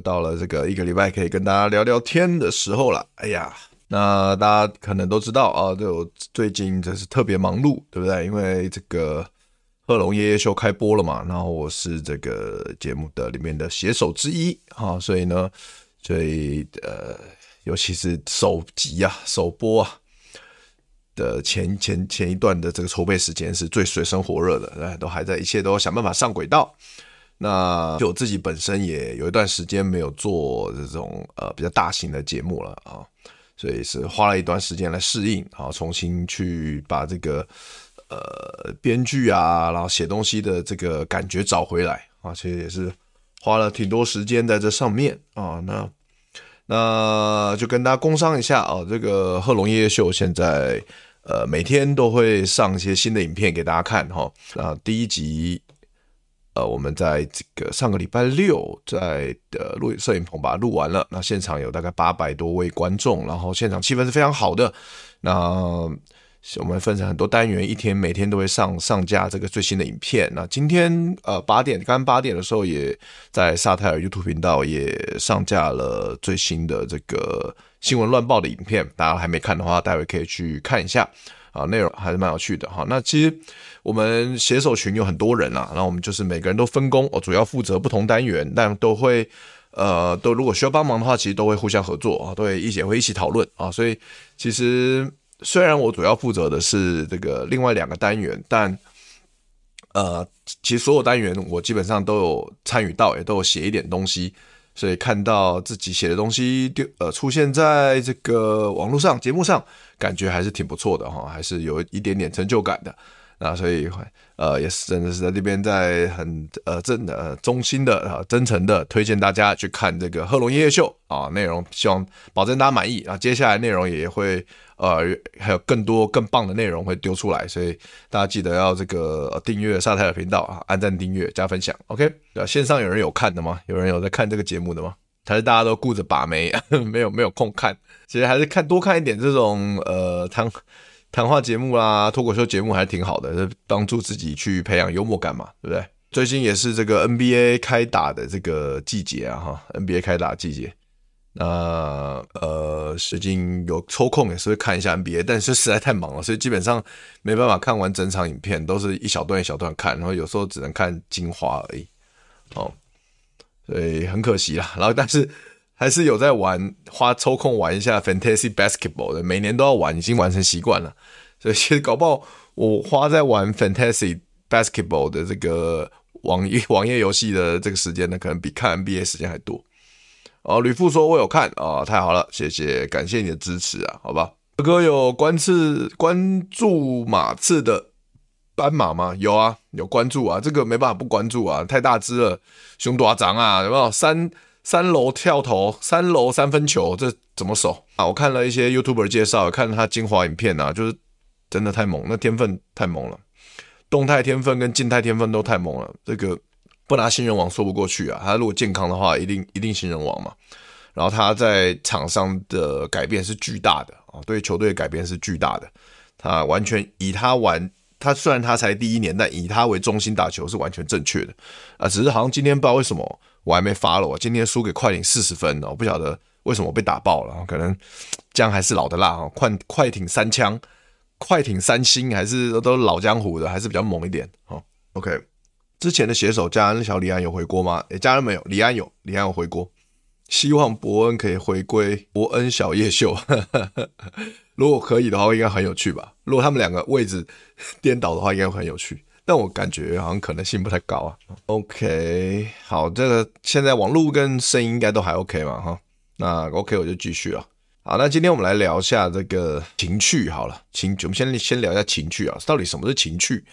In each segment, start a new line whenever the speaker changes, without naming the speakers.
到了这个一个礼拜可以跟大家聊聊天的时候了。哎呀，那大家可能都知道啊，就最近真是特别忙碌，对不对？因为这个贺龙夜夜秀开播了嘛，然后我是这个节目的里面的写手之一啊，所以呢，所以呃，尤其是首集啊、首播啊的前前前一段的这个筹备时间是最水深火热的，都还在一切都想办法上轨道。那就我自己本身也有一段时间没有做这种呃比较大型的节目了啊，所以是花了一段时间来适应啊，重新去把这个呃编剧啊，然后写东西的这个感觉找回来啊，其实也是花了挺多时间在这上面啊。那那就跟大家工商一下啊，这个贺龙夜夜秀现在呃每天都会上一些新的影片给大家看哈啊，第一集。呃，我们在这个上个礼拜六在的录摄影棚把它录完了，那现场有大概八百多位观众，然后现场气氛是非常好的。那我们分成很多单元，一天每天都会上上架这个最新的影片。那今天呃八点，刚八点的时候也在萨泰尔 YouTube 频道也上架了最新的这个新闻乱报的影片，大家还没看的话，待会可以去看一下。啊，内容还是蛮有趣的哈。那其实我们写手群有很多人啊，然后我们就是每个人都分工，我主要负责不同单元，但都会呃，都如果需要帮忙的话，其实都会互相合作啊，都会一起会一起讨论啊。所以其实虽然我主要负责的是这个另外两个单元，但呃，其实所有单元我基本上都有参与到，也都有写一点东西。所以看到自己写的东西丢呃出现在这个网络上节目上，感觉还是挺不错的哈，还是有一点点成就感的。那所以呃也是真的是在这边在很呃真的衷心的啊真诚的推荐大家去看这个贺龙夜夜秀啊，内容希望保证大家满意啊。接下来内容也会。呃，还有更多更棒的内容会丢出来，所以大家记得要这个订阅萨泰尔频道啊，按赞、订阅、加分享。OK，对，线上有人有看的吗？有人有在看这个节目的吗？还是大家都顾着把妹，没有没有空看？其实还是看多看一点这种呃汤谈话节目啦、脱口秀节目还挺好的，帮助自己去培养幽默感嘛，对不对？最近也是这个 NBA 开打的这个季节啊，哈，NBA 开打季节。那呃，最近有抽空也是会看一下 NBA，但是实在太忙了，所以基本上没办法看完整场影片，都是一小段一小段看，然后有时候只能看精华而已。哦，所以很可惜啦。然后但是还是有在玩，花抽空玩一下 Fantasy Basketball 的，每年都要玩，已经玩成习惯了。所以搞不好我花在玩 Fantasy Basketball 的这个网页网页游戏的这个时间呢，可能比看 NBA 时间还多。哦，吕父说：“我有看啊、哦，太好了，谢谢，感谢你的支持啊，好吧。”哥有关刺关注马刺的斑马吗？有啊，有关注啊，这个没办法不关注啊，太大只了，熊多长啊，有没有？三三楼跳投，三楼三分球，这怎么守啊？我看了一些 YouTuber 介绍，看他精华影片啊，就是真的太猛，那天分太猛了，动态天分跟静态天分都太猛了，这个。不拿新人王说不过去啊！他如果健康的话，一定一定新人王嘛。然后他在场上的改变是巨大的啊，对球队的改变是巨大的。他完全以他玩，他虽然他才第一年，但以他为中心打球是完全正确的啊。只是好像今天不知道为什么我还没发了，我今天输给快艇四十分，我不晓得为什么被打爆了。可能姜还是老的辣啊，快快艇三枪，快艇三星还是都老江湖的，还是比较猛一点哦。OK。之前的写手家人小李安有回锅吗？诶，家人没有，李安有，李安有回锅。希望伯恩可以回归伯恩小叶秀，如果可以的话，应该很有趣吧？如果他们两个位置颠倒的话，应该会很有趣。但我感觉好像可能性不太高啊。OK，好，这个现在网络跟声音应该都还 OK 嘛？哈，那 OK 我就继续了。好，那今天我们来聊一下这个情趣。好了，情，我们先先聊一下情趣啊，到底什么是情趣？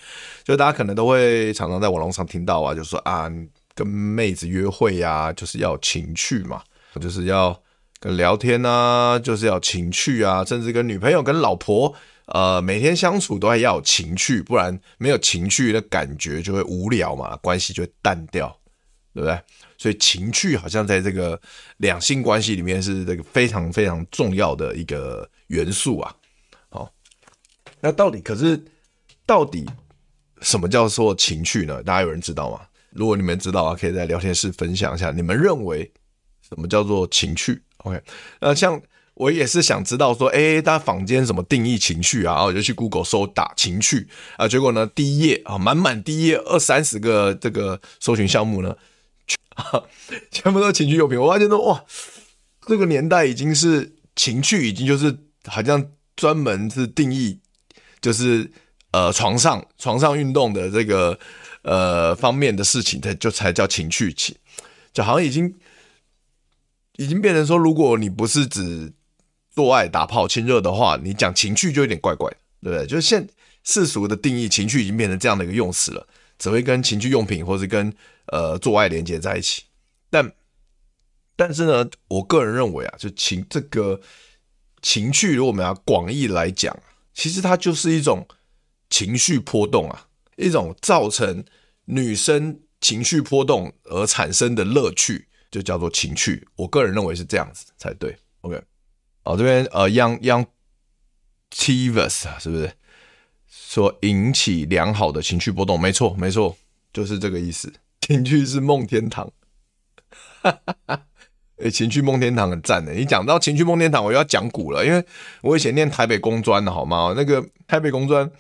就大家可能都会常常在网络上听到啊，就说啊。跟妹子约会呀、啊，就是要情趣嘛，就是要跟聊天啊，就是要情趣啊，甚至跟女朋友、跟老婆，呃，每天相处都还要有情趣，不然没有情趣的感觉就会无聊嘛，关系就会淡掉，对不对？所以情趣好像在这个两性关系里面是这个非常非常重要的一个元素啊。好，那到底可是到底什么叫做情趣呢？大家有人知道吗？如果你们知道啊，可以在聊天室分享一下，你们认为什么叫做情趣？OK，那像我也是想知道说，哎，大家坊间怎么定义情趣啊？然后我就去 Google 搜打情趣啊，结果呢，第一页啊，满满第一页二三十个这个搜寻项目呢，全部都是情趣用品。我发现说，哇，这个年代已经是情趣，已经就是好像专门是定义，就是呃床上床上运动的这个。呃，方面的事情，它就才叫情趣情，就好像已经已经变成说，如果你不是指做爱、打炮、亲热的话，你讲情趣就有点怪怪，对不对？就是现世俗的定义，情趣已经变成这样的一个用词了，只会跟情趣用品或是跟呃做爱连接在一起。但但是呢，我个人认为啊，就情这个情趣，如果我们要广义来讲，其实它就是一种情绪波动啊，一种造成。女生情绪波动而产生的乐趣，就叫做情趣。我个人认为是这样子才对。OK，哦，这边呃，Young Young Tivus 啊，是不是说引起良好的情绪波动？没错，没错，就是这个意思。情趣是梦天堂，哈哈哈。诶，情趣梦天堂很赞的。你讲到情趣梦天堂，我又要讲古了，因为我以前念台北工专的好吗？那个台北工专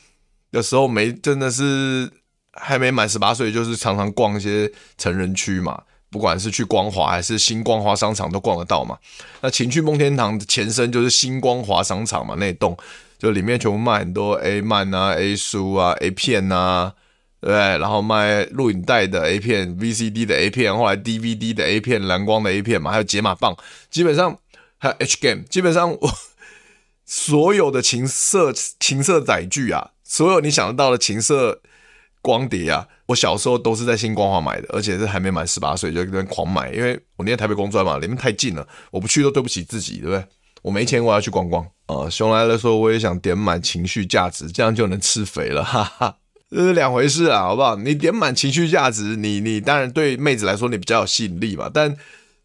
的时候，没真的是。还没满十八岁，就是常常逛一些成人区嘛，不管是去光华还是新光华商场都逛得到嘛。那情趣梦天堂的前身就是新光华商场嘛，那栋就里面全部卖很多 A 漫啊、A 书啊、A 片啊，对，然后卖录影带的 A 片、VCD 的 A 片，后来 DVD 的 A 片、蓝光的 A 片嘛，还有解码棒，基本上还有 H game，基本上我 所有的情色情色载具啊，所有你想得到的情色。光碟啊，我小时候都是在新光华买的，而且是还没满十八岁就跟狂买，因为我念台北工专嘛，里面太近了，我不去都对不起自己，对不对？我没钱，我要去逛逛啊。呃、熊来了说，我也想点满情绪价值，这样就能吃肥了，哈哈，这是两回事啊，好不好？你点满情绪价值，你你当然对妹子来说你比较有吸引力嘛，但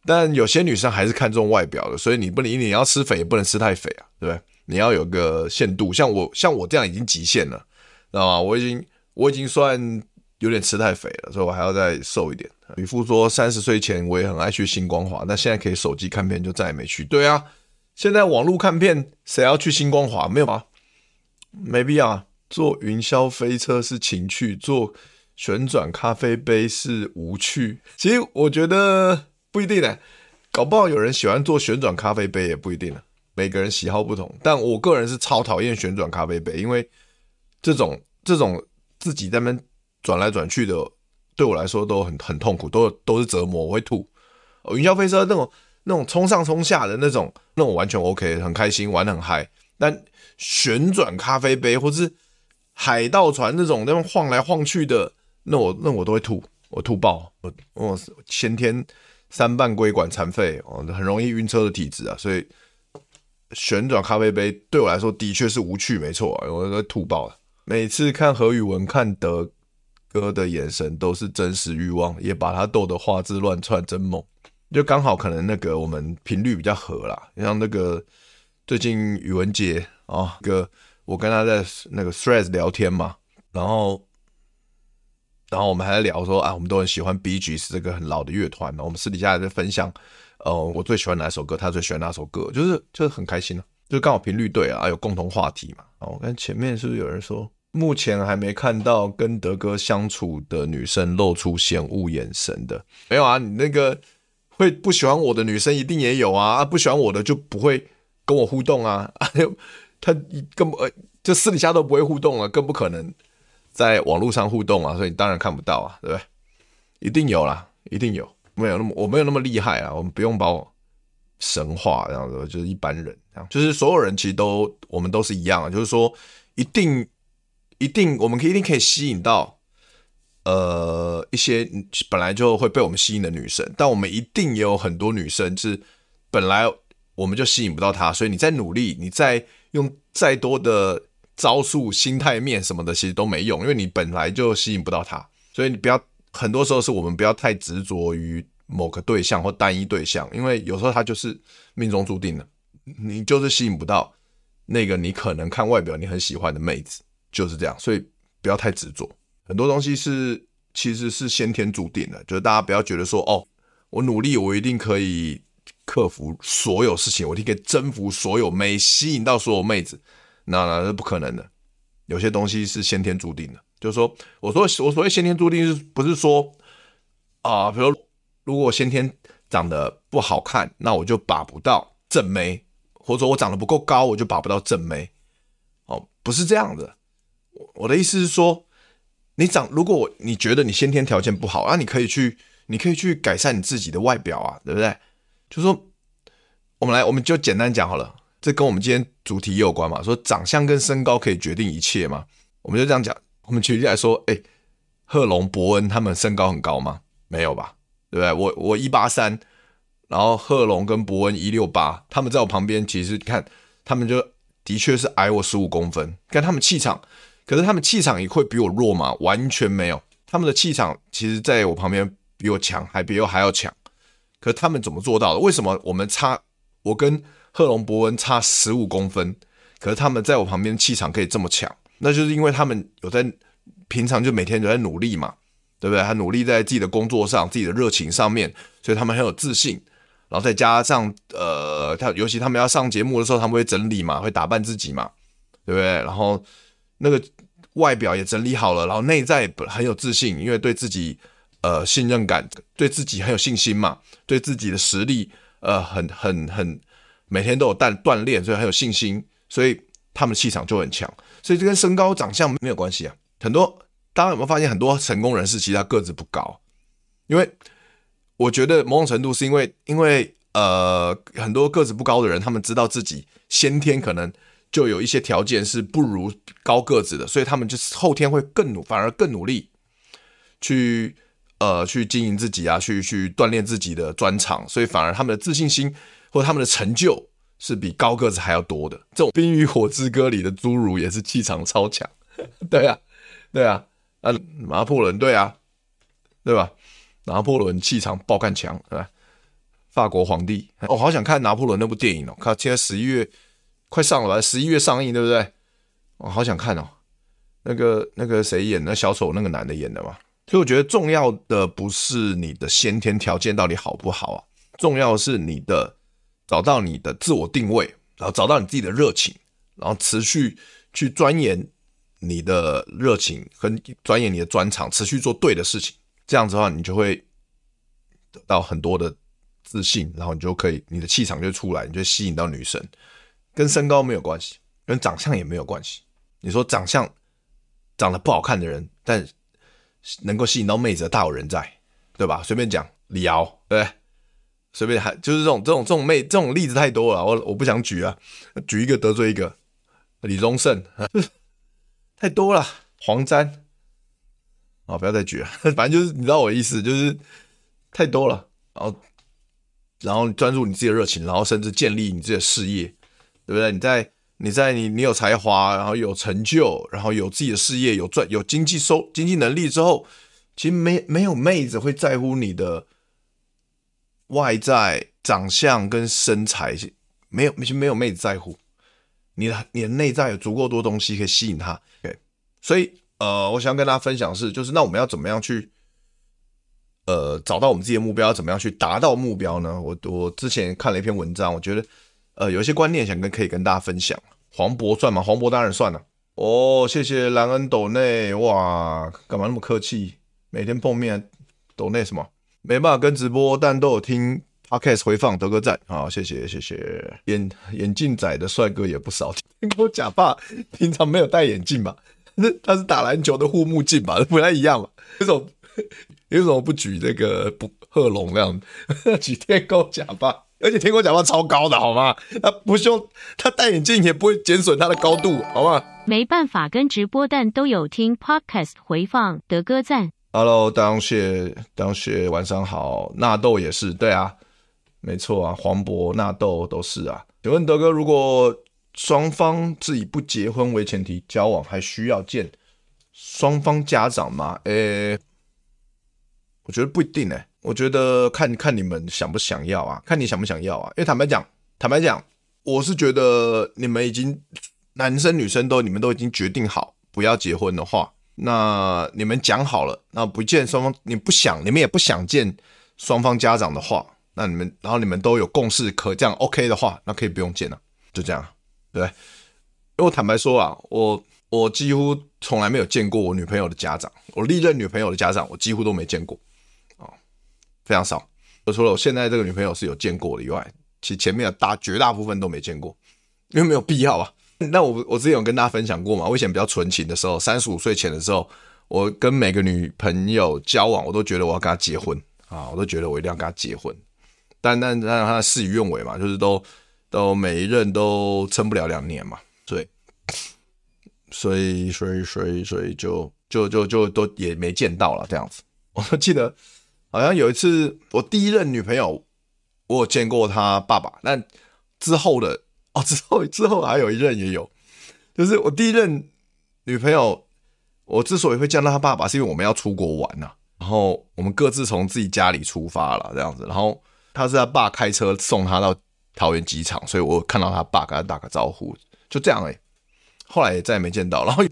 但有些女生还是看重外表的，所以你不能你要吃肥也不能吃太肥啊，对不对？你要有个限度，像我像我这样已经极限了，知道吗？我已经。我已经算有点吃太肥了，所以我还要再瘦一点。吕父说，三十岁前我也很爱去新光华，但现在可以手机看片，就再也没去。对啊，现在网络看片，谁要去新光华？没有吗？没必要啊。坐云霄飞车是情趣，坐旋转咖啡杯是无趣。其实我觉得不一定呢，搞不好有人喜欢坐旋转咖啡杯也不一定呢。每个人喜好不同，但我个人是超讨厌旋转咖啡杯，因为这种这种。自己在那边转来转去的，对我来说都很很痛苦，都都是折磨，我会吐。云霄飞车那种那种冲上冲下的那种，那种完全 OK，很开心，玩得很嗨。但旋转咖啡杯或是海盗船那种那种晃来晃去的，那我那我都会吐，我吐爆。我我先天三半规管残废，哦，很容易晕车的体质啊，所以旋转咖啡杯对我来说的确是无趣，没错，我都会吐爆了。每次看何宇文看德哥的眼神都是真实欲望，也把他逗得花枝乱窜，真猛。就刚好可能那个我们频率比较合啦，像那个最近宇文杰啊，个我跟他在那个 Threads 聊天嘛，然后然后我们还在聊说啊，我们都很喜欢 B G 是这个很老的乐团，我们私底下还在分享，呃，我最喜欢哪首歌，他最喜欢哪首歌，就是就是很开心啊。就刚好频率对啊，有共同话题嘛。我看前面是不是有人说，目前还没看到跟德哥相处的女生露出嫌恶眼神的？没有啊，你那个会不喜欢我的女生一定也有啊，啊不喜欢我的就不会跟我互动啊，啊他根本呃就私底下都不会互动了，更不可能在网络上互动啊，所以当然看不到啊，对不对？一定有啦，一定有，没有那么我没有那么厉害啊，我们不用把我神化这样子，就是一般人这样，就是所有人其实都我们都是一样，就是说一定一定我们可以一定可以吸引到。呃，一些本来就会被我们吸引的女生，但我们一定也有很多女生是本来我们就吸引不到她，所以你再努力，你再用再多的招数、心态面什么的，其实都没用，因为你本来就吸引不到她。所以你不要，很多时候是我们不要太执着于某个对象或单一对象，因为有时候他就是命中注定的，你就是吸引不到那个你可能看外表你很喜欢的妹子，就是这样，所以不要太执着。很多东西是其实是先天注定的，就是大家不要觉得说哦，我努力，我一定可以克服所有事情，我一定可以征服所有妹，吸引到所有妹子，那那是不可能的。有些东西是先天注定的，就是说，我说我所谓先天注定，是不是说啊、比如如果我先天长得不好看，那我就把不到正妹，或者说我长得不够高，我就把不到正妹？哦，不是这样的。我的意思是说。你长，如果你觉得你先天条件不好，那、你可以去，你可以去改善你自己的外表啊，对不对？就说我们来，我们就简单讲好了，这跟我们今天主题有关嘛。说长相跟身高可以决定一切嘛，我们就这样讲。我们举例来说，哎，贺龙、伯恩他们身高很高吗？没有吧，对不对？我我一八三，然后贺龙跟伯恩一六八，他们在我旁边，其实看他们就的确是矮我十五公分，看他们气场。可是他们气场也会比我弱吗？完全没有，他们的气场其实在我旁边比我强，还比我还要强。可是他们怎么做到的？为什么我们差？我跟贺龙博文差十五公分，可是他们在我旁边气场可以这么强？那就是因为他们有在平常就每天都在努力嘛，对不对？他努力在自己的工作上，自己的热情上面，所以他们很有自信。然后再加上呃，他尤其他们要上节目的时候，他们会整理嘛，会打扮自己嘛，对不对？然后。那个外表也整理好了，然后内在很有自信，因为对自己呃信任感，对自己很有信心嘛，对自己的实力呃很很很每天都有锻锻炼，所以很有信心，所以他们气场就很强。所以这跟身高长相没有关系啊。很多大家有没有发现，很多成功人士其实他个子不高，因为我觉得某种程度是因为因为呃很多个子不高的人，他们知道自己先天可能。就有一些条件是不如高个子的，所以他们就是后天会更努，反而更努力去呃去经营自己啊，去去锻炼自己的专长，所以反而他们的自信心或者他们的成就是比高个子还要多的。这种《冰与火之歌》里的侏儒也是气场超强，对啊，对啊，啊，拿破仑对啊，对吧？拿破仑气场爆干强，对吧？法国皇帝，我、好想看拿破仑那部电影哦，看现在十一月。快上了吧，十一月上映，对不对？我好想看哦。那个那个谁演的小丑，那个男的演的嘛。所以我觉得重要的不是你的先天条件到底好不好啊，重要的是你的找到你的自我定位，然后找到你自己的热情，然后持续去钻研你的热情和钻研你的专长，持续做对的事情。这样子的话，你就会得到很多的自信，然后你就可以，你的气场就出来，你就吸引到女生。跟身高没有关系，跟长相也没有关系。你说长相长得不好看的人，但能够吸引到妹子的大有人在，对吧？随便讲李敖，对不对？随便还就是这种这种这种妹这种例子太多了，我我不想举啊，举一个得罪一个。李宗盛，太多了。黄沾，啊，不要再举了，反正就是你知道我的意思，就是太多了。然后然后专注你自己的热情，然后甚至建立你自己的事业。对不对？你在你在你你有才华，然后有成就，然后有自己的事业，有赚有经济收经济能力之后，其实没没有妹子会在乎你的外在长相跟身材，没有没有妹子在乎你的你的内在有足够多东西可以吸引她。对，所以呃，我想跟大家分享是，就是那我们要怎么样去呃找到我们自己的目标，怎么样去达到目标呢？我我之前看了一篇文章，我觉得。呃，有一些观念想跟可以跟大家分享。黄渤算吗？黄渤当然算了。哦，谢谢兰恩斗内，哇，干嘛那么客气？每天碰面斗内什么？没办法跟直播，但都有听 podcast 回放，德哥赞，好，谢谢谢谢。眼眼镜仔的帅哥也不少，天狗假发平常没有戴眼镜吧？那 他是打篮球的护目镜吧？不太一样嘛？为什么 为什么不举这个不贺龙那样？举天狗假发，而且天狗假发超高的好吗？他不用他戴眼镜也不会减损他的高度，好吗？
没办法跟直播，但都有听 podcast 回放，德哥赞。
Hello，当谢当谢，晚上好。纳豆也是，对啊，没错啊，黄渤、纳豆都是啊。请问德哥，如果双方是以不结婚为前提交往，还需要见双方家长吗？诶、欸，我觉得不一定诶、我觉得看看你们想不想要啊，看你想不想要啊。因为坦白讲，坦白讲，我是觉得你们已经。男生女生都你们都已经决定好不要结婚的话，那你们讲好了，那不见双方你不想，你们也不想见双方家长的话，那你们然后你们都有共识可这样 OK 的话，那可以不用见了，就这样，对。因为我坦白说啊，我我几乎从来没有见过我女朋友的家长，我历任女朋友的家长我几乎都没见过，非常少。除了我现在这个女朋友是有见过的以外，其前面的大绝大部分都没见过，因为没有必要啊。那我我之前有跟大家分享过嘛？我以前比较纯情的时候，三十五岁前的时候，我跟每个女朋友交往，我都觉得我要跟她结婚啊，我都觉得我一定要跟她结婚。但但但她事与愿违嘛，就是都都每一任都撑不了两年嘛，所以所以所以所以所以就就就就都也没见到了这样子。我都记得好像有一次我第一任女朋友，我有见过她爸爸，但之后的。哦，之后之后还有一任也有，就是我第一任女朋友，我之所以会见到他爸爸，是因为我们要出国玩呐、啊，然后我们各自从自己家里出发了这样子，然后他是他爸开车送他到桃园机场，所以我看到他爸跟他打个招呼，就这样哎、欸，后来也再也没见到，然后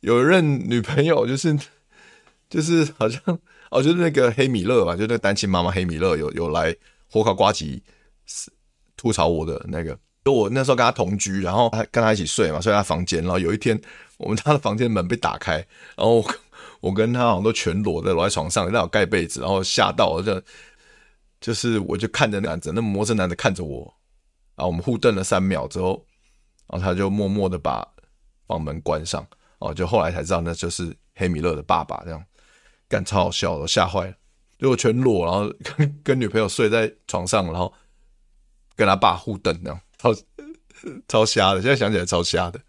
有一任女朋友就是 就是好像哦，就是那个黑米勒吧，就那个单亲妈妈黑米勒有有来火烤瓜吉吐槽我的那个。就我那时候跟他同居，然后他跟他一起睡嘛，睡他房间。然后有一天，我们他的房间门被打开，然后我跟他好像都全裸的裸在床上，那有盖被子，然后吓到，就就是我就看着那男子，那陌生男的看着我，然后我们互瞪了三秒之后，然后他就默默的把房门关上。哦，就后来才知道那就是黑米勒的爸爸，这样干超好笑的，吓坏了。就我全裸，然后跟跟女朋友睡在床上，然后跟他爸互瞪那样。超超瞎的，现在想起来超瞎的。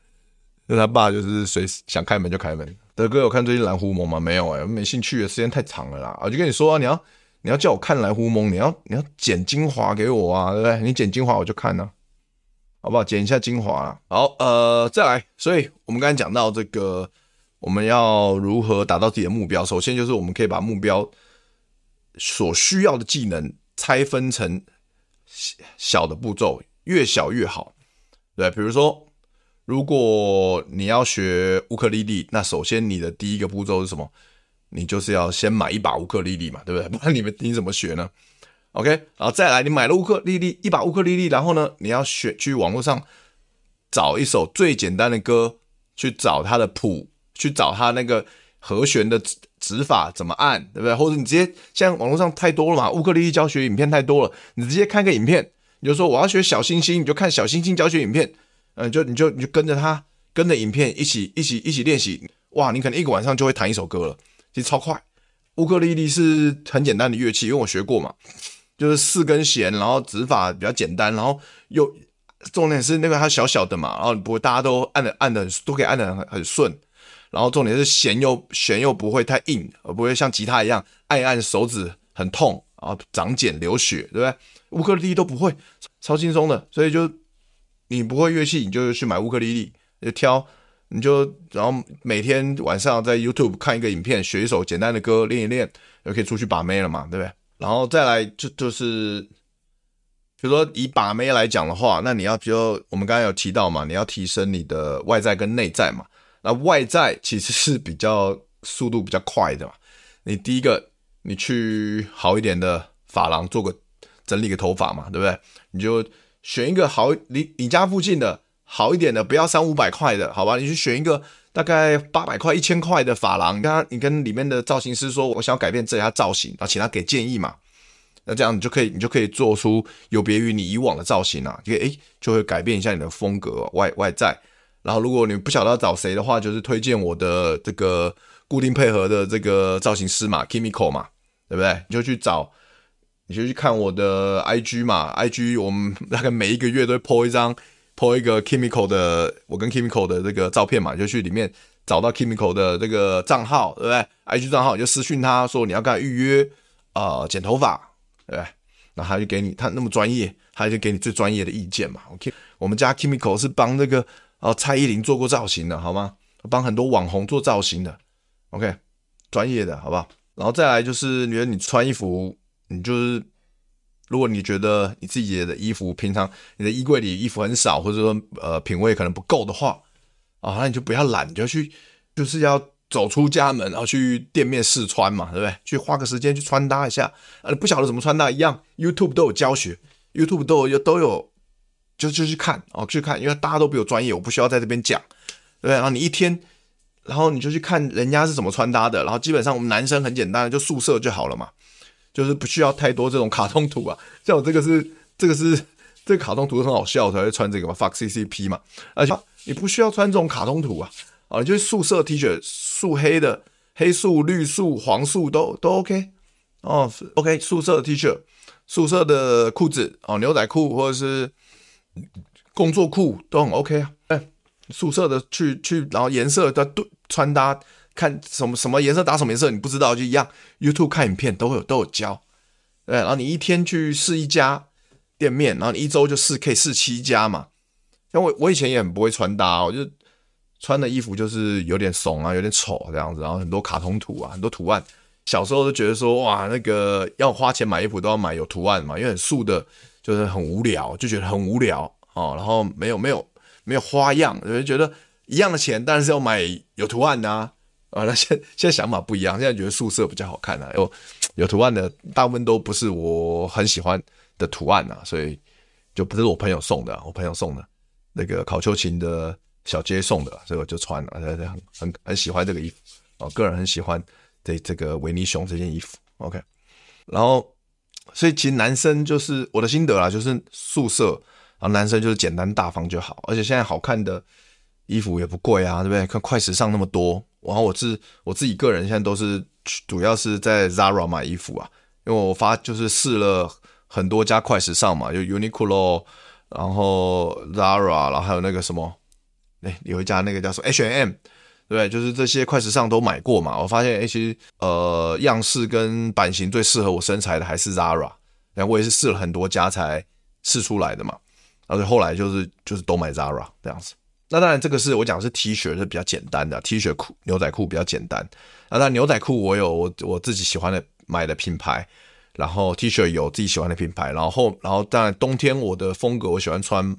那他爸就是随时想开门就开门。德哥有看最近蓝狐獴吗？没有哎、没兴趣，时间太长了啦。我就跟你说啊，你要你要叫我看蓝狐獴，你要你要剪精华给我啊，对不对？你剪精华我就看呢、啊，好不好？剪一下精华。好，呃，再来。所以我们刚才讲到这个，我们要如何达到自己的目标？首先就是我们可以把目标所需要的技能拆分成小的步骤。越小越好，对，比如说，如果你要学乌克丽丽，那首先你的第一个步骤是什么？你就是要先买一把乌克丽丽嘛，对不对？不然你们你怎么学呢？OK，然后再来，你买了乌克丽丽一把乌克丽丽，然后呢，你要学去网络上找一首最简单的歌，去找它的谱，去找它那个和弦的指指法怎么按，对不对？或者你直接现在网络上太多了嘛，乌克丽丽教学影片太多了，你直接看个影片。你就说我要学小星星，你就看小星星教学影片，嗯，就你就你就跟着他，跟着影片一起一起一起练习，哇，你可能一个晚上就会弹一首歌了，其实超快。乌克丽丽是很简单的乐器，因为我学过嘛，就是四根弦，然后指法比较简单，然后又重点是那个它小小的嘛，然后不会大家都按的按的都可以按的很很顺，然后重点是弦又弦又不会太硬，而不会像吉他一样按一按手指很痛，然后长茧流血，对不对？乌克丽丽都不会，超轻松的，所以就你不会乐器，你就去买乌克丽丽，就挑，你就然后每天晚上在 YouTube 看一个影片，学一首简单的歌，练一练，就可以出去把妹了嘛，对不对？然后再来就就是，比如说以把妹来讲的话，那你要比如我们刚才有提到嘛，你要提升你的外在跟内在嘛，那外在其实是比较速度比较快的嘛，你第一个你去好一点的发廊做个。整理个头发嘛，对不对？你就选一个好，你你家附近的好一点的，不要三五百块的，好吧？你去选一个大概八百块、一千块的发廊，你跟，你跟里面的造型师说，我想要改变这下造型，然后请他给建议嘛。那这样你就可以，你就可以做出有别于你以往的造型啊，就可以诶，就会改变一下你的风格外外在。然后如果你不晓得找谁的话，就是推荐我的这个固定配合的这个造型师嘛，Kimiko 嘛，对不对？你就去找，你就去看我的 IG 嘛，IG 我们大概每一个月都会 po 一张，po 一个 Kimiko 的我跟 Kimiko 的这个照片嘛，就去里面找到 Kimiko 的这个账号，对不对？IG 账号你就私讯他说你要跟他预约呃剪头发。对不对，那他就给你，他那么专业，他就给你最专业的意见嘛。OK，我们家 Kimiko 是帮那个哦蔡依林做过造型的，好吗？帮很多网红做造型的，OK，专业的，好不好？然后再来就是，你觉得你穿衣服，你就是，如果你觉得你自己的衣服平常你的衣柜里衣服很少，或者说呃品味可能不够的话，啊，那你就不要懒，你就去，就是要。走出家门，然后去店面试穿嘛，对不对？去花个时间去穿搭一下，啊，不晓得怎么穿搭一样，YouTube 都有教学，YouTube 都有都有，就就去看哦，去看，因为大家都比我专业，我不需要在这边讲，对不对？然后你一天，然后你就去看人家是怎么穿搭的，然后基本上我们男生很简单，就素色就好了嘛，就是不需要太多这种卡通图啊，像我这个是这个是这个卡通图很好笑，才会穿这个嘛，fuck CCP 嘛，而且你不需要穿这种卡通图啊。啊，就是素色 T 恤，素黑的，黑素、绿素、黄素都都 OK 哦，OK，素色的 T 恤，素色的裤子哦，牛仔裤或者是工作裤都很 OK 啊。哎，素色的去去，然后颜色的对穿搭，看什么什么颜色搭什么颜色，你不知道就一样，YouTube 看影片都会有都有教。对，然后你一天去试一家店面，然后你一周就试可以试七家嘛。像我我以前也很不会穿搭，我就。穿的衣服就是有点怂啊，有点丑这样子，然后很多卡通图啊，很多图案。小时候都觉得说，哇，那个要花钱买衣服都要买有图案嘛，因为很素的，就是很无聊，就觉得很无聊哦。然后没有没有没有花样，就觉得一样的钱，但是要买有图案的啊。啊，那现现在想法不一样，现在觉得素色比较好看啊。有有图案的大部分都不是我很喜欢的图案啊，所以就不是我朋友送的，我朋友送的那个考秋琴的。小杰送的，所以我就穿了，很很很喜欢这个衣服哦，个人很喜欢这这个维尼熊这件衣服。OK，然后所以其实男生就是我的心得啦，就是素色，然后男生就是简单大方就好，而且现在好看的衣服也不贵啊，对不对？看快时尚那么多，然后我自我自己个人现在都是主要是在 Zara 买衣服啊，因为我发就是试了很多家快时尚嘛，就 Uniqlo，然后 Zara，然后还有那个什么。哎，有一家那个叫做 H&M，对？就是这些快时尚都买过嘛。我发现，哎，其实呃，样式跟版型最适合我身材的还是 Zara。然后我也是试了很多家才试出来的嘛。然后后来就是就是都买 Zara 这样子。那当然，这个是我讲是 T 恤是比较简单的 T 恤裤、牛仔裤比较简单。那当然牛仔裤我有我我自己喜欢的买的品牌，然后 T 恤有自己喜欢的品牌，然后后然后当然冬天我的风格我喜欢穿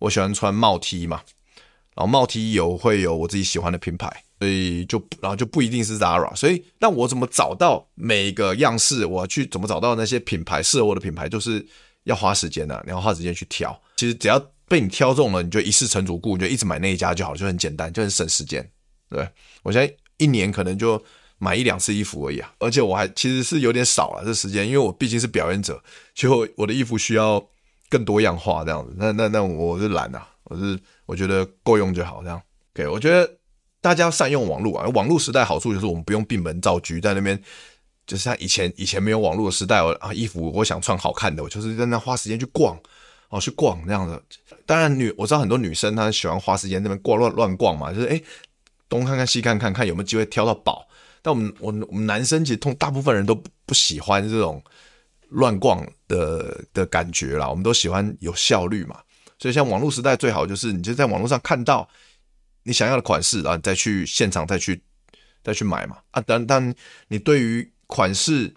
我喜欢穿帽 T 嘛。然后帽 T 有会有我自己喜欢的品牌，所以就然后就不一定是 Zara，所以那我怎么找到每个样式？我去怎么找到那些品牌适合我的品牌？就是要花时间的、啊，你要花时间去挑。其实只要被你挑中了，你就一试成主顾，你就一直买那一家就好，就很简单，就很省时间。对，我现在一年可能就买一两次衣服而已啊，而且我还其实是有点少了这时间，因为我毕竟是表演者，就我的衣服需要更多样化这样子。那那那我是懒啊。我是我觉得够用就好，这样。OK，我觉得大家善用网络啊。网络时代好处就是我们不用闭门造车，在那边就是像以前以前没有网络的时代，我啊衣服我想穿好看的，我就是在那花时间去逛，哦去逛那样的。当然女我知道很多女生她喜欢花时间那边逛乱乱逛嘛，就是诶东看看西看看看有没有机会挑到宝。但我们我们我们男生其实通大部分人都不喜欢这种乱逛的的感觉啦，我们都喜欢有效率嘛。所以，像网络时代最好就是，你就在网络上看到你想要的款式，然后你再去现场再去再去买嘛。啊，当当你对于款式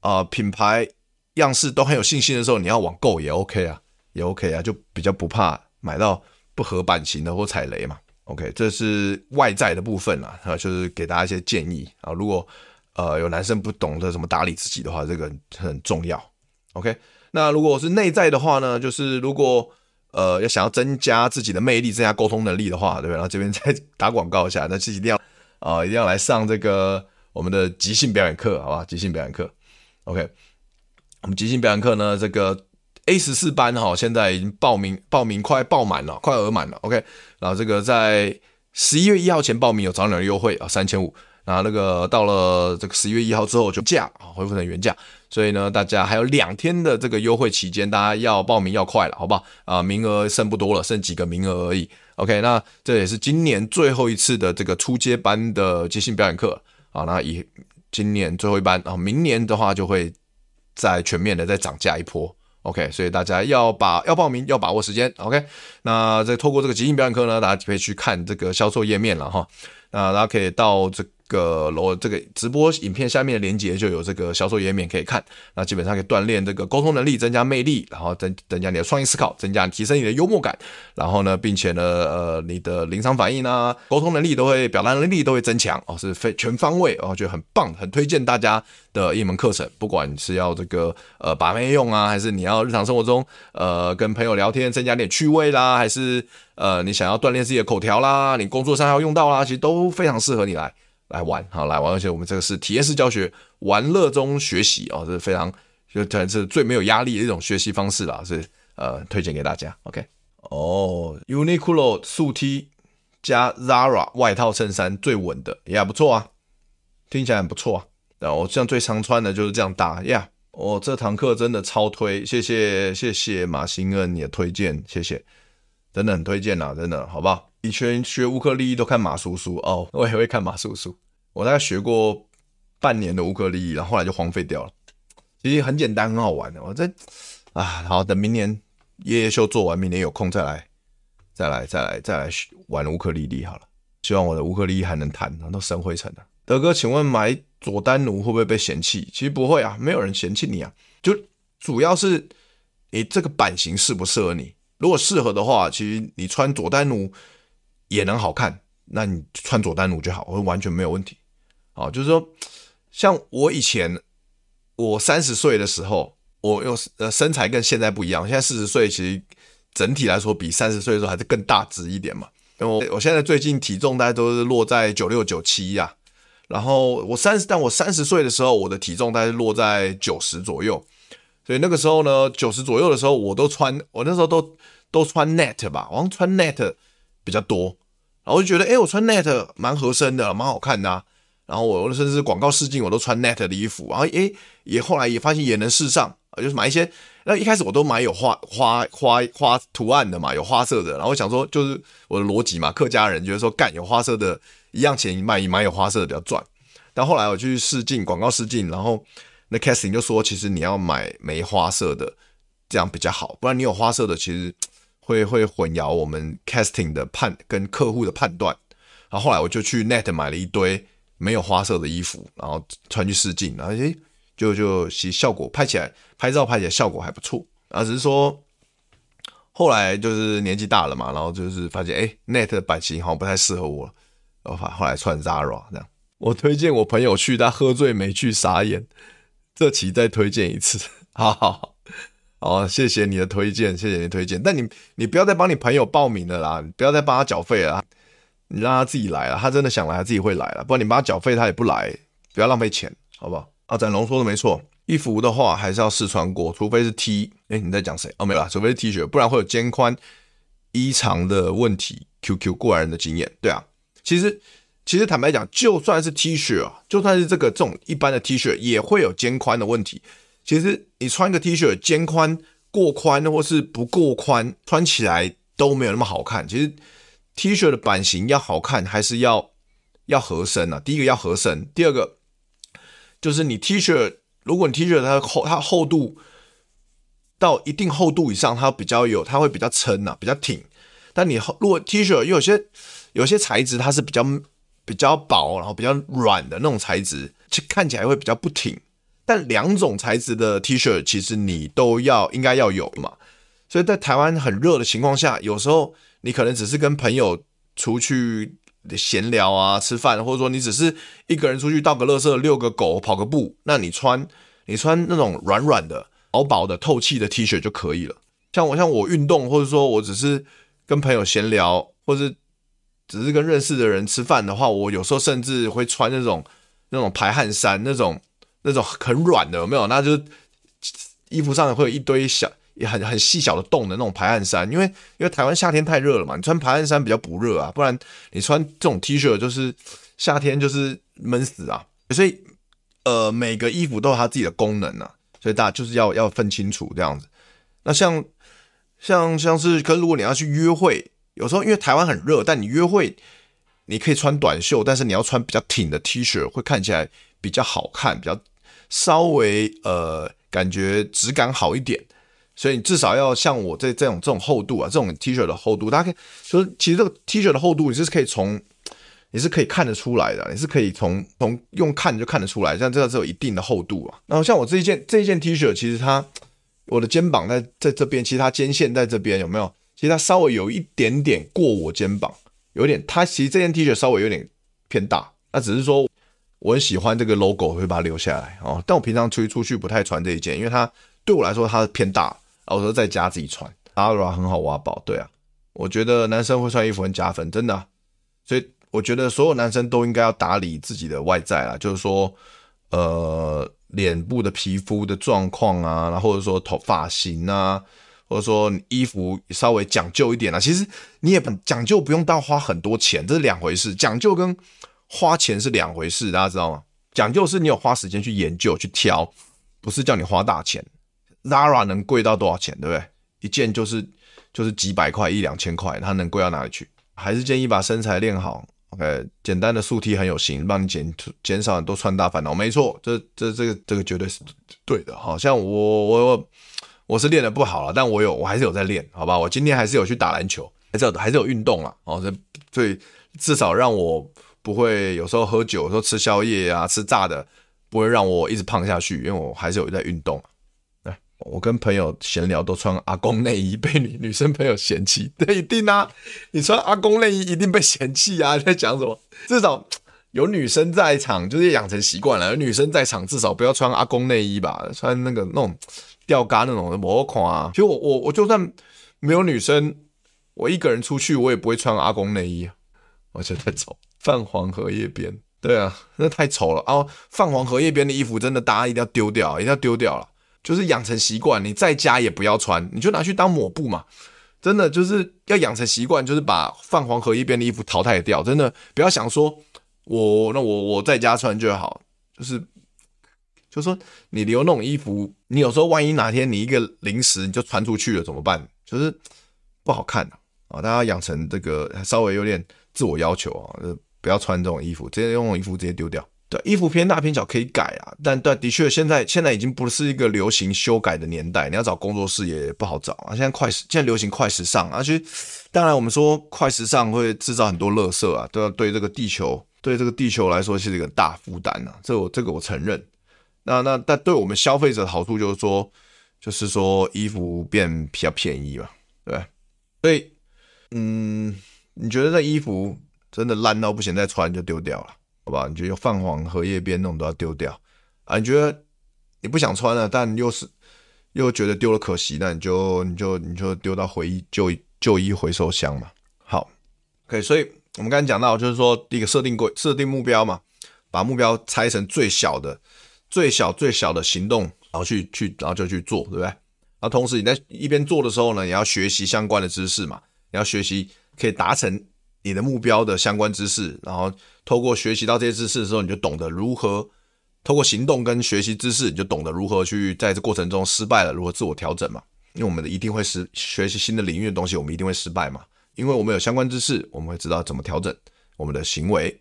啊、品牌样式都很有信心的时候，你要网购也 OK 啊，也 OK 啊，就比较不怕买到不合版型的或踩雷嘛。OK，这是外在的部分啦，啊，就是给大家一些建议啊。如果呃有男生不懂得怎么打理自己的话，这个很重要。ok 那如果是内在的话呢就是如果呃要想要增加自己的魅力增加沟通能力的话对不对？然后这边 再打广告一下那是一定要啊一定要来上这个我们的即兴表演课好吧即兴表演课。Ok 我们即兴表演课呢这个 a 十四班哈现在已经报名报名快报满了快额满了。Ok 然后这个在十一月一号前报名有早鸟的优惠啊三千五。那那个到了这个十一月一号之后就假恢复成原价。所以呢大家还有两天的这个优惠期间大家要报名要快了好不好？啊名额剩不多了剩几个名额而已。Ok 那这也是今年最后一次的这个初阶班的即兴表演课。啊那以今年最后一班啊明年的话就会再全面的再涨价一波。Ok 所以大家要把要报名要把握时间。Ok 那再透过这个即兴表演课呢大家就可以去看这个销售页面了哈。那大家可以到这个。个罗这个直播影片下面的链接就有这个销售页面可以看，那基本上可以锻炼这个沟通能力，增加魅力，然后增增加你的创意思考，增加提升你的幽默感，然后呢，并且呢，呃，你的临场反应啊，沟通能力都会，表达能力都会增强哦，是非全方位哦，就很棒，很推荐大家的一门课程，不管是要这个呃把妹用啊，还是你要日常生活中呃跟朋友聊天增加点趣味啦，还是呃你想要锻炼自己的口条啦，你工作上要用到啦，其实都非常适合你来。来玩，好来玩，而且我们这个是体验式教学，玩乐中学习哦，这是非常就这是最没有压力的一种学习方式啦，是呃推荐给大家。OK，哦，Uniqlo 素 T 加 Zara 外套衬衫最稳的，也还不错啊，听起来很不错啊。然后我这样最常穿的就是这样搭呀。yeah, 哦、这堂课真的超推，谢谢谢谢马新恩你的推荐，谢谢，真的很推荐呐，真的好不好？以前学乌克丽丽都看马叔叔哦，我也会看马叔叔。我大概学过半年的乌克丽丽，然后后来就荒废掉了。其实很简单，很好玩的。我在啊，好，等明年夜夜秀做完，明年有空再来，再来，再来，再来玩乌克丽丽好了。希望我的乌克丽丽还能弹，然后都生灰尘了。德哥，请问买佐丹奴会不会被嫌弃？其实不会啊，没有人嫌弃你啊，就主要是你这个版型适不适合你。如果适合的话，其实你穿佐丹奴。也能好看，那你穿佐丹奴就好，我完全没有问题。好，就是说，像我以前，我三十岁的时候，我又呃身材跟现在不一样。现在四十岁，其实整体来说比三十岁的时候还是更大只一点嘛。因为我我现在最近体重大概都是落在九六九七呀，然后我三十，但我三十岁的时候，我的体重大概落在九十左右。所以那个时候呢，九十左右的时候，我都穿，我那时候都都穿 net 吧，我穿 net 比较多。然后我就觉得，哎，我穿 net 蛮合身的，蛮好看的。然后我甚至广告试镜，我都穿 net 的衣服。然后，哎，也后来也发现也能试上，就是买一些。那一开始我都买有花花花花图案的嘛，有花色的。然后我想说，就是我的逻辑嘛，客家人觉得说，干有花色的，一样钱买买有花色的比较赚。但后来我去试镜，广告试镜，然后那 casting 就说，其实你要买没花色的，这样比较好，不然你有花色的，其实。会会混淆我们 casting 的判跟客户的判断，然后后来我就去 net 买了一堆没有花色的衣服，然后穿去试镜，然后诶就就其实效果拍起来拍照拍起来效果还不错，啊只是说后来就是年纪大了嘛，然后就是发现诶 net 的版型好像不太适合我，然后后来穿 Zara 这样。我推荐我朋友去，他喝醉没去傻眼，这期再推荐一次，好 好好。哦，谢谢你的推荐，谢谢你的推荐。但你你不要再帮你朋友报名了啦，你不要再帮他缴费了，你让他自己来了。他真的想来，他自己会来了。不然你帮他缴费，他也不来，不要浪费钱，好不好？啊，展龙说的没错，衣服的话还是要试穿过，除非是 T。哎，你在讲谁？哦，没有啦，除非是 T 恤，不然会有肩宽、衣长的问题。QQ 过来人的经验，对啊，其实其实坦白讲，就算是 T 恤啊，就算是这个这种一般的 T 恤，也会有肩宽的问题。其实你穿个 T 恤，肩宽过宽或是不过宽，穿起来都没有那么好看。其实 T 恤的版型要好看，还是要要合身啊。第一个要合身，第二个就是你 T 恤，如果你 T 恤它厚，它厚度到一定厚度以上，它比较有，它会比较撑啊，比较挺。但你如果 T 恤有些有些材质它是比较比较薄，然后比较软的那种材质，其实看起来会比较不挺。但两种材质的 T 恤其实你都要应该要有嘛，所以在台湾很热的情况下，有时候你可能只是跟朋友出去闲聊啊、吃饭，或者说你只是一个人出去倒个垃圾、遛个狗、跑个步，那你穿你穿那种软软的、薄薄的、透气的 T 恤就可以了。像我像我运动，或者说我只是跟朋友闲聊，或者只是跟认识的人吃饭的话，我有时候甚至会穿那种那种排汗衫，那种那种很软的，有没有？那就是衣服上会有一堆小。也很很细小的洞的那种排汗衫，因为因为台湾夏天太热了嘛，你穿排汗衫比较不热啊，不然你穿这种 T 恤就是夏天就是闷死啊。所以呃，每个衣服都有它自己的功能啊，所以大家就是要要分清楚这样子。那像像像是，跟如果你要去约会，有时候因为台湾很热，但你约会你可以穿短袖，但是你要穿比较挺的 T 恤，会看起来比较好看，比较稍微呃感觉质感好一点。所以你至少要像我这这种这种厚度啊，这种 T 恤的厚度，大家可以就是其实这个 T 恤的厚度你是可以从你是可以看得出来的，你是可以从从用看就看得出来，像这个是有一定的厚度啊。然后像我这一件这一件 T 恤，其实它我的肩膀在在这边，其实它肩线在这边有没有？其实它稍微有一点点过我肩膀，有点它其实这件 T 恤稍微有点偏大，那只是说我很喜欢这个 logo，我会把它留下来哦。但我平常出去出去不太穿这一件，因为它对我来说它偏大。我说在家自己穿，Ara 很好挖宝，对啊，我觉得男生会穿衣服很加分，真的，所以我觉得所有男生都应该要打理自己的外在啦，就是说，呃，脸部的皮肤的状况啊，然后或者说头发型啊，或者说衣服稍微讲究一点啊，其实你也讲究不用到花很多钱，这是两回事，讲究跟花钱是两回事，大家知道吗？讲究是你有花时间去研究去挑，不是叫你花大钱。Zara 能贵到多少钱，对不对？一件就是就是几百块、一两千块，它能贵到哪里去？还是建议把身材练好。OK，简单的素 T 很有型，帮你减减少很多穿搭烦恼。没错，这这这个这个绝对是对的。好像我我我我是练得不好了，但我有我还是有在练，好吧？我今天还是有去打篮球，还是有还是有运动了。哦，这所以至少让我不会有时候喝酒，有时候吃宵夜啊，吃炸的，不会让我一直胖下去，因为我还是有在运动。我跟朋友闲聊都穿阿公内衣，被女女生朋友嫌弃，对，一定啊！你穿阿公内衣一定被嫌弃啊！在讲什么？至少有女生在场，就是养成习惯了。有女生在场，至少不要穿阿公内衣吧？穿那个那种吊嘎那种的，不好看啊！其实我我我就算没有女生，我一个人出去，我也不会穿阿公内衣，我觉得太丑。泛黄荷叶边，对啊，那太丑了啊！泛黄荷叶边的衣服，真的大家一定要丢掉，一定要丢掉了。就是养成习惯，你在家也不要穿，你就拿去当抹布嘛。真的就是要养成习惯，就是把泛黄荷叶边的衣服淘汰掉。真的不要想说我那我我在家穿就好，就是就是说你留那种衣服，你有时候万一哪天你一个临时你就穿出去了怎么办？就是不好看啊！大家养成这个稍微有点自我要求啊，不要穿这种衣服，直接用衣服直接丢掉。对，衣服偏大偏小可以改啊，但但，的确现在现在已经不是一个流行修改的年代，你要找工作室也不好找啊。现在快时，现在流行快时尚啊，而且当然我们说快时尚会制造很多垃圾啊，都要对这个地球，对这个地球来说是一个大负担啊。这我这个我承认。那那但对我们消费者的好处就是说，就是说衣服变比较便宜嘛，对。所以，嗯，你觉得这衣服真的烂到不行，再穿就丢掉了。好吧，你觉得泛黄荷叶边那种都要丢掉啊？你觉得你不想穿了，但又是又觉得丢了可惜，那你就你就你就丢到回忆旧旧衣回收箱嘛。好，OK，所以我们刚才讲到，就是说第一个设定规设定目标嘛，把目标拆成最小的、最小最小的行动，然后去去然后就去做，对不对？然后同时你在一边做的时候呢，也要学习相关的知识嘛，你要学习可以达成你的目标的相关知识，然后。透过学习到这些知识的时候，你就懂得如何透过行动跟学习知识，你就懂得如何去在这过程中失败了，如何自我调整嘛。因为我们的一定会失学习新的领域的东西，我们一定会失败嘛。因为我们有相关知识，我们会知道怎么调整我们的行为。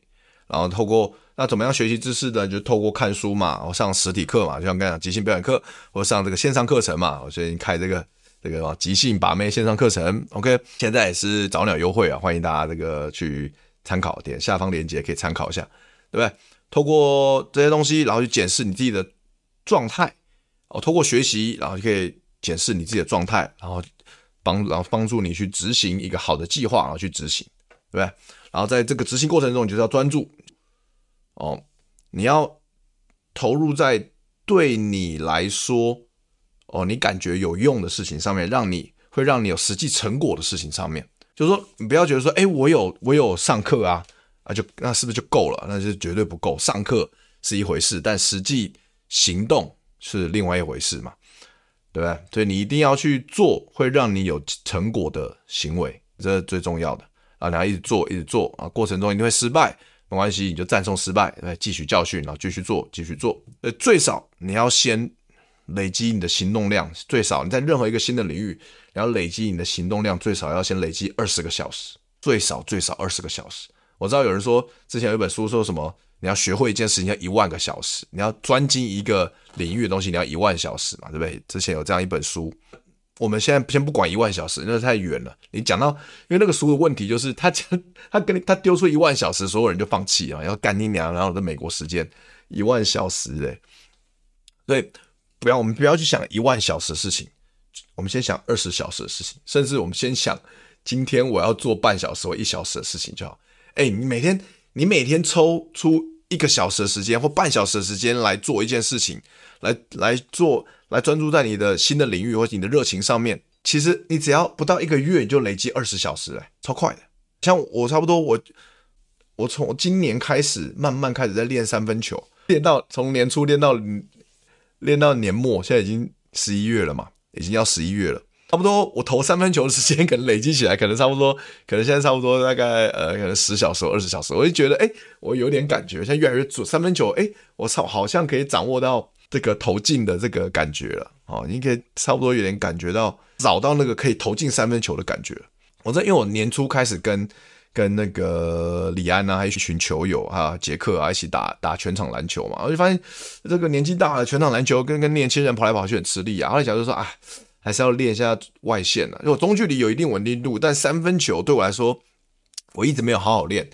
然后透过那怎么样学习知识呢？就透过看书嘛，或上实体课嘛，就像刚才讲即兴表演课，或上这个线上课程嘛。我最近开这个这个即兴把妹线上课程，OK，现在也是早鸟优惠啊，欢迎大家这个去。参考点下方链接可以参考一下，对不对？透过这些东西，然后去检视你自己的状态哦。透过学习，然后就可以检视你自己的状态，然后帮然后帮助你去执行一个好的计划，然后去执行，对不对？然后在这个执行过程中，你就是要专注哦，你要投入在对你来说哦，你感觉有用的事情上面，让你会让你有实际成果的事情上面。就是说，你不要觉得说，哎，我有我有上课啊，啊就那是不是就够了？那就绝对不够。上课是一回事，但实际行动是另外一回事嘛，对不对？所以你一定要去做会让你有成果的行为，这是最重要的啊！你要一直做，一直做啊，过程中一定会失败，没关系，你就赞颂失败，来汲取教训，然后继续做，继续做。呃，最少你要先累积你的行动量，最少你在任何一个新的领域。你要累积你的行动量，最少要先累积二十个小时，最少最少二十个小时。我知道有人说，之前有一本书说什么，你要学会一件事情要一万个小时，你要专精一个领域的东西，你要一万小时嘛，对不对？之前有这样一本书。我们现在先不管一万小时，那太远了。你讲到，因为那个书的问题就是，他讲他跟你他丢出一万小时，所有人就放弃啊，要干你娘，然后在美国时间一万小时，哎，所以不要我们不要去想一万小时的事情。我们先想二十小时的事情，甚至我们先想今天我要做半小时或一小时的事情就好。哎，你每天你每天抽出一个小时的时间或半小时的时间来做一件事情，来来做来专注在你的新的领域或者你的热情上面。其实你只要不到一个月，你就累积二十小时，哎，超快的。像我差不多我我从今年开始慢慢开始在练三分球，练到从年初练到练到年末，现在已经十一月了嘛。已经要十一月了，差不多我投三分球的时间可能累积起来，可能差不多，可能现在差不多大概呃，可能十小时、二十小时，我就觉得哎，我有点感觉，现在越来越准。三分球，哎，我操，好像可以掌握到这个投进的这个感觉了。哦，你可以差不多有点感觉到，找到那个可以投进三分球的感觉。我在因为我年初开始跟跟那个李安啊，还有一群球友啊，杰克啊一起打打全场篮球嘛，我就发现这个年纪大了，全场篮球跟跟年轻人跑来跑去很吃力啊。后来想就说啊，还是要练一下外线啊。因为中距离有一定稳定度，但三分球对我来说，我一直没有好好练。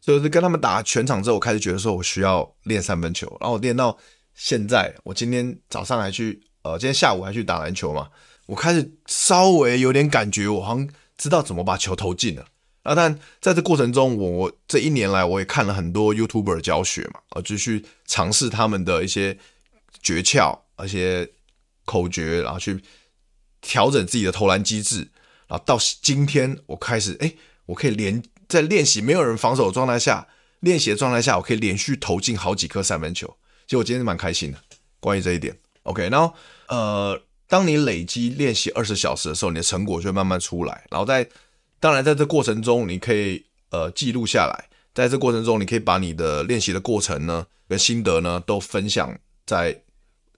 所以是跟他们打全场之后，我开始觉得说我需要练三分球。然后我练到现在，我今天早上还去，呃，今天下午还去打篮球嘛，我开始稍微有点感觉，我好像知道怎么把球投进了。啊，但在这过程中，我我这一年来我也看了很多 YouTuber 教学嘛，啊，就去尝试他们的一些诀窍、一些口诀，然后去调整自己的投篮机制，然后到今天我开始，哎，我可以连在练习没有人防守的状态下，练习的状态下，我可以连续投进好几颗三分球，其实我今天蛮开心的。关于这一点，OK，然后呃，当你累积练习二十小时的时候，你的成果就会慢慢出来，然后在。当然，在这过程中，你可以呃记录下来。在这过程中，你可以把你的练习的过程呢，跟心得呢，都分享在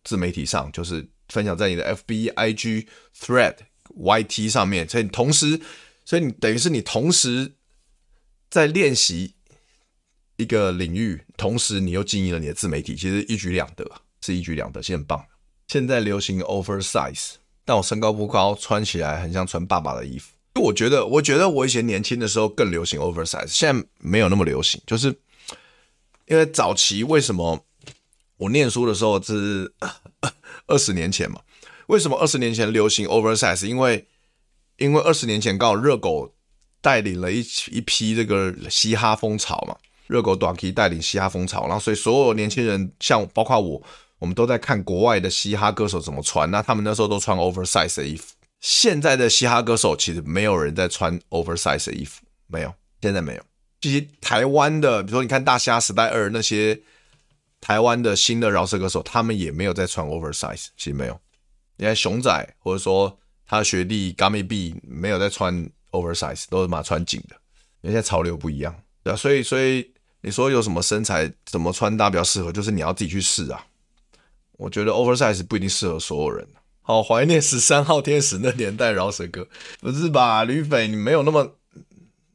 自媒体上，就是分享在你的 FB、IG、Thread、YT 上面。所以同时，所以你等于是你同时在练习一个领域，同时你又经营了你的自媒体，其实一举两得，是一举两得，是很棒。现在流行 oversize，但我身高不高，穿起来很像穿爸爸的衣服。我觉得，我觉得我以前年轻的时候更流行 oversize，现在没有那么流行。就是因为早期为什么我念书的时候是 二十年前嘛？为什么二十年前流行 oversize？因为因为二十年前刚好热狗带领了一一批这个嘻哈风潮嘛，热狗短 K 带领嘻哈风潮，然后所以所有年轻人，像包括我，我们都在看国外的嘻哈歌手怎么穿，那他们那时候都穿 oversize 的衣服。现在的嘻哈歌手其实没有人在穿 oversize 的衣服，没有，现在没有。这些台湾的，比如说你看大虾时代二那些台湾的新的饶舌歌手，他们也没有在穿 oversize，其实没有。你看熊仔或者说他的学弟 Gummy B 没有在穿 oversize，都是嘛穿紧的。因为现在潮流不一样，对啊，所以所以你说有什么身材怎么穿搭比较适合，就是你要自己去试啊。我觉得 oversize 不一定适合所有人。好怀念十三号天使那年代饶舌歌，不是吧？吕斐，你没有那么，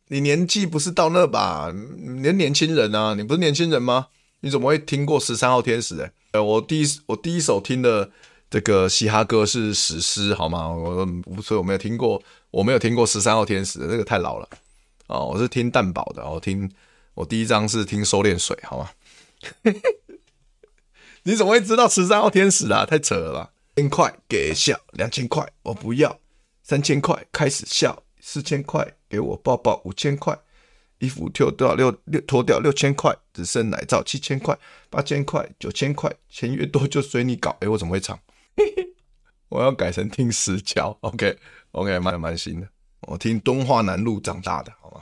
你年纪不是到那吧？你年年轻人啊，你不是年轻人吗？你怎么会听过十三号天使、欸？哎，我第一我第一首听的这个嘻哈歌是史诗，好吗？我所以我没有听过，我没有听过十三号天使的，这个太老了。哦，我是听蛋堡的，我听我第一张是听收敛水，好吗？你怎么会知道十三号天使啊？太扯了吧！千块给笑，两千块我不要，三千块开始笑，四千块给我抱抱，五千块衣服脱掉六六脱掉六千块，只剩奶罩七千块，八千块九千块，钱越多就随你搞。哎，我怎么会唱？我要改成听石桥，OK OK，蛮蛮新的。我听敦化南路长大的，好吗？